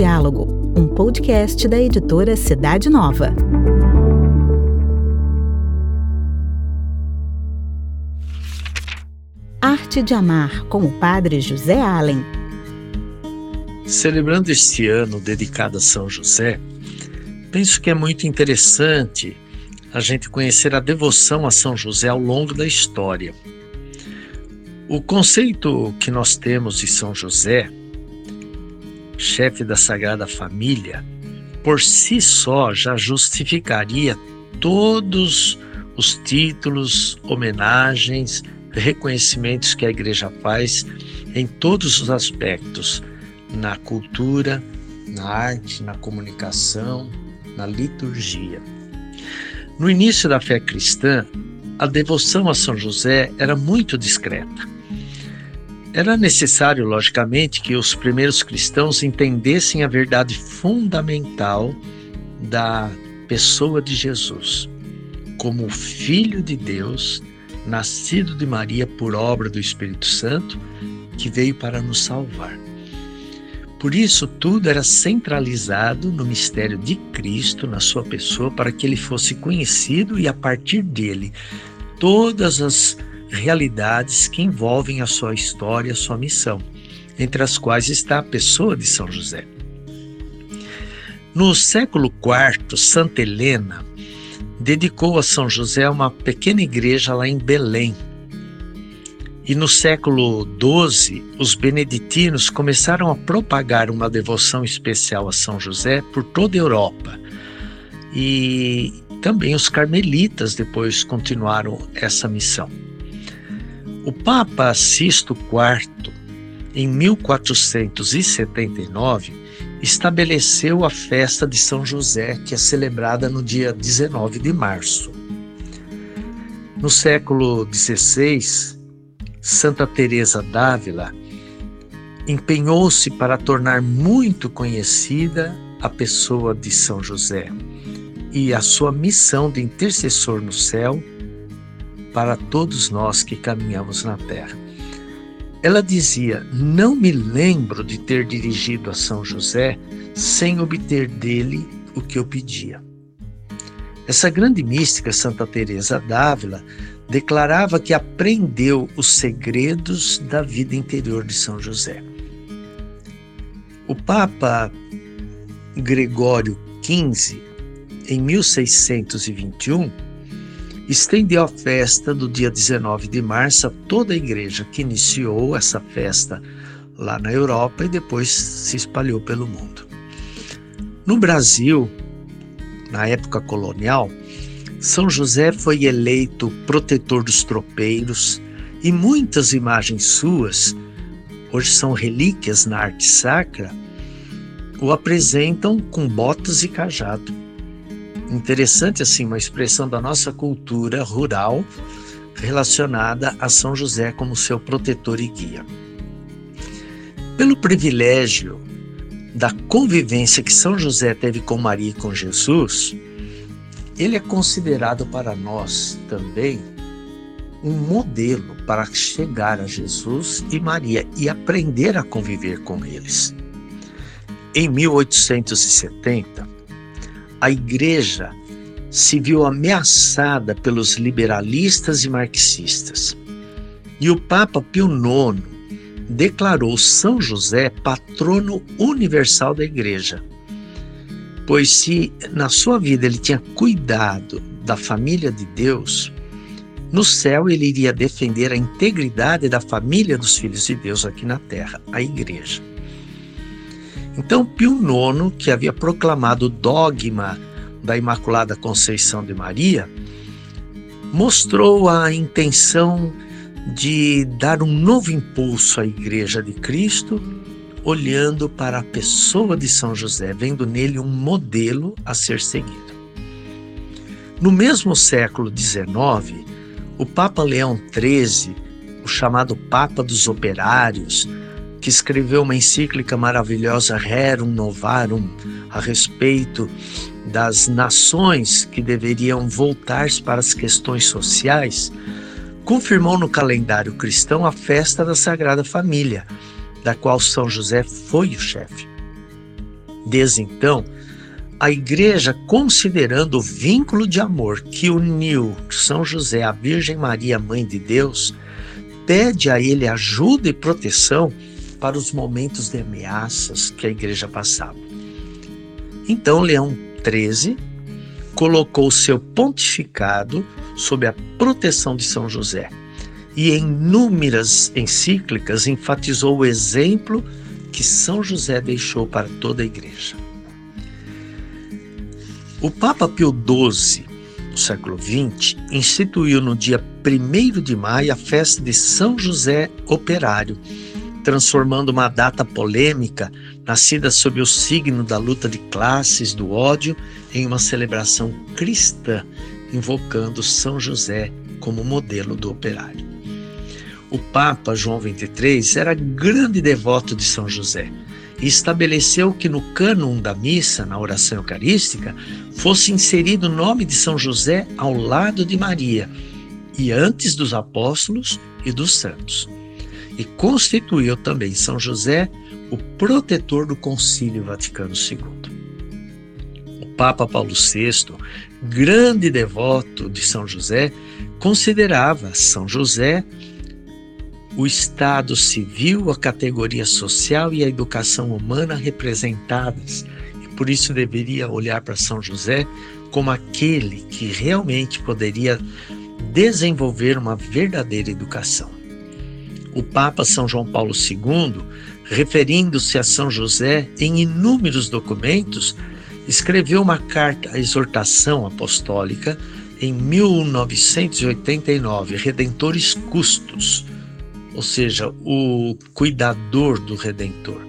Diálogo, um podcast da editora Cidade Nova. Arte de Amar, com o padre José Allen. Celebrando este ano dedicado a São José, penso que é muito interessante a gente conhecer a devoção a São José ao longo da história. O conceito que nós temos de São José chefe da Sagrada Família, por si só já justificaria todos os títulos, homenagens, reconhecimentos que a Igreja faz em todos os aspectos, na cultura, na arte, na comunicação, na liturgia. No início da fé cristã, a devoção a São José era muito discreta. Era necessário, logicamente, que os primeiros cristãos entendessem a verdade fundamental da pessoa de Jesus, como Filho de Deus, nascido de Maria por obra do Espírito Santo, que veio para nos salvar. Por isso, tudo era centralizado no mistério de Cristo, na sua pessoa, para que ele fosse conhecido e, a partir dele, todas as realidades que envolvem a sua história, a sua missão, entre as quais está a pessoa de São José. No século IV, Santa Helena dedicou a São José uma pequena igreja lá em Belém. E no século XII, os beneditinos começaram a propagar uma devoção especial a São José por toda a Europa. E também os carmelitas depois continuaram essa missão. O Papa Sisto IV, em 1479, estabeleceu a festa de São José, que é celebrada no dia 19 de março. No século XVI, Santa Teresa d'Ávila empenhou-se para tornar muito conhecida a pessoa de São José e a sua missão de intercessor no céu para todos nós que caminhamos na terra. Ela dizia: Não me lembro de ter dirigido a São José sem obter dele o que eu pedia. Essa grande mística, Santa Teresa d'Ávila, declarava que aprendeu os segredos da vida interior de São José. O Papa Gregório XV, em 1621, estendeu a festa do dia 19 de março a toda a igreja que iniciou essa festa lá na Europa e depois se espalhou pelo mundo. No Brasil, na época colonial, São José foi eleito protetor dos tropeiros e muitas imagens suas, hoje são relíquias na arte sacra, o apresentam com botas e cajado interessante assim uma expressão da nossa cultura rural relacionada a São José como seu protetor e guia. Pelo privilégio da convivência que São José teve com Maria e com Jesus, ele é considerado para nós também um modelo para chegar a Jesus e Maria e aprender a conviver com eles. Em 1870, a igreja se viu ameaçada pelos liberalistas e marxistas. E o Papa Pio IX declarou São José patrono universal da igreja. Pois se na sua vida ele tinha cuidado da família de Deus, no céu ele iria defender a integridade da família dos filhos de Deus aqui na terra, a igreja. Então, Pio IX, que havia proclamado o dogma da Imaculada Conceição de Maria, mostrou a intenção de dar um novo impulso à Igreja de Cristo, olhando para a pessoa de São José, vendo nele um modelo a ser seguido. No mesmo século XIX, o Papa Leão XIII, o chamado Papa dos Operários, que escreveu uma encíclica maravilhosa, Rerum Novarum, a respeito das nações que deveriam voltar-se para as questões sociais, confirmou no calendário cristão a festa da Sagrada Família, da qual São José foi o chefe. Desde então, a igreja, considerando o vínculo de amor que uniu São José à Virgem Maria, Mãe de Deus, pede a ele ajuda e proteção para os momentos de ameaças que a igreja passava. Então, Leão XIII colocou seu pontificado sob a proteção de São José e, em inúmeras encíclicas, enfatizou o exemplo que São José deixou para toda a igreja. O Papa Pio XII, no século XX, instituiu no dia 1 de maio a festa de São José Operário, transformando uma data polêmica, nascida sob o signo da luta de classes, do ódio, em uma celebração cristã, invocando São José como modelo do operário. O Papa João XXIII era grande devoto de São José e estabeleceu que no cânon da missa, na oração eucarística, fosse inserido o nome de São José ao lado de Maria e antes dos apóstolos e dos santos. E constituiu também São José o protetor do Concílio Vaticano II. O Papa Paulo VI, grande devoto de São José, considerava São José o Estado civil, a categoria social e a educação humana representadas. E por isso deveria olhar para São José como aquele que realmente poderia desenvolver uma verdadeira educação. O Papa São João Paulo II, referindo-se a São José em inúmeros documentos, escreveu uma carta à exortação apostólica em 1989, Redentores Custos, ou seja, o cuidador do Redentor.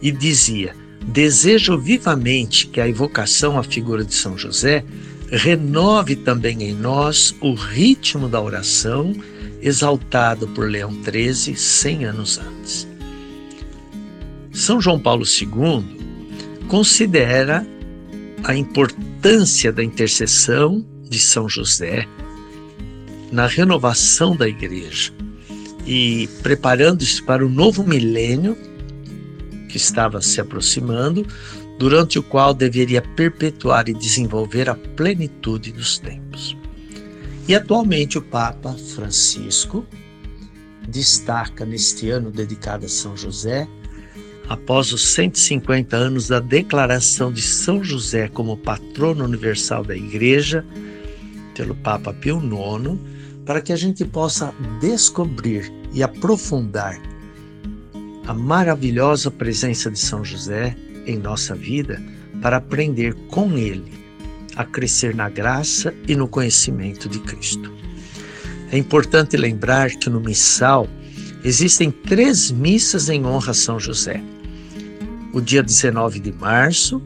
E dizia: Desejo vivamente que a evocação à figura de São José renove também em nós o ritmo da oração exaltado por Leão XIII 100 anos antes. São João Paulo II considera a importância da intercessão de São José na renovação da igreja e preparando-se para o novo milênio que estava se aproximando, durante o qual deveria perpetuar e desenvolver a plenitude dos tempos. E atualmente o Papa Francisco destaca neste ano dedicado a São José, após os 150 anos da declaração de São José como patrono universal da Igreja, pelo Papa Pio IX, para que a gente possa descobrir e aprofundar a maravilhosa presença de São José em nossa vida para aprender com ele a crescer na graça e no conhecimento de Cristo. É importante lembrar que no missal existem três missas em honra a São José. O dia 19 de março,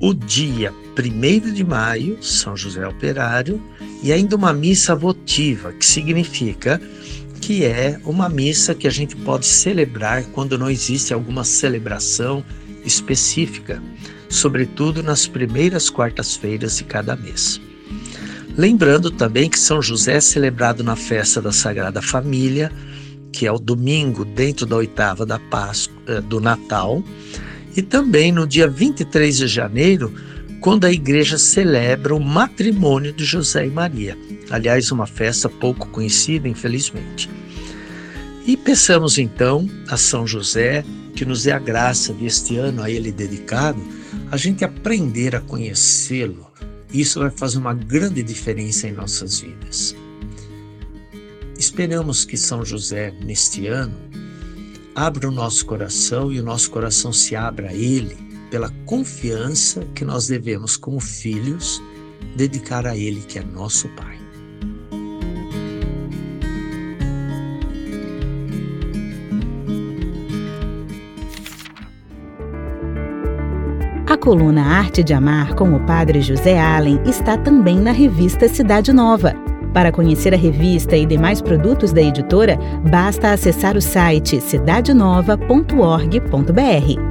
o dia 1 de maio, São José Operário, e ainda uma missa votiva, que significa que é uma missa que a gente pode celebrar quando não existe alguma celebração específica, sobretudo nas primeiras quartas-feiras de cada mês. Lembrando também que São José é celebrado na festa da Sagrada Família, que é o domingo dentro da oitava da Páscoa, eh, do Natal, e também no dia 23 de janeiro, quando a igreja celebra o matrimônio de José e Maria. Aliás, uma festa pouco conhecida, infelizmente. E peçamos então a São José que nos dê a graça deste ano a ele dedicado, a gente aprender a conhecê-lo. Isso vai fazer uma grande diferença em nossas vidas. Esperamos que São José, neste ano, abra o nosso coração e o nosso coração se abra a Ele pela confiança que nós devemos, como filhos, dedicar a Ele, que é nosso Pai. Coluna Arte de Amar com o Padre José Allen está também na revista Cidade Nova. Para conhecer a revista e demais produtos da editora, basta acessar o site cidadenova.org.br.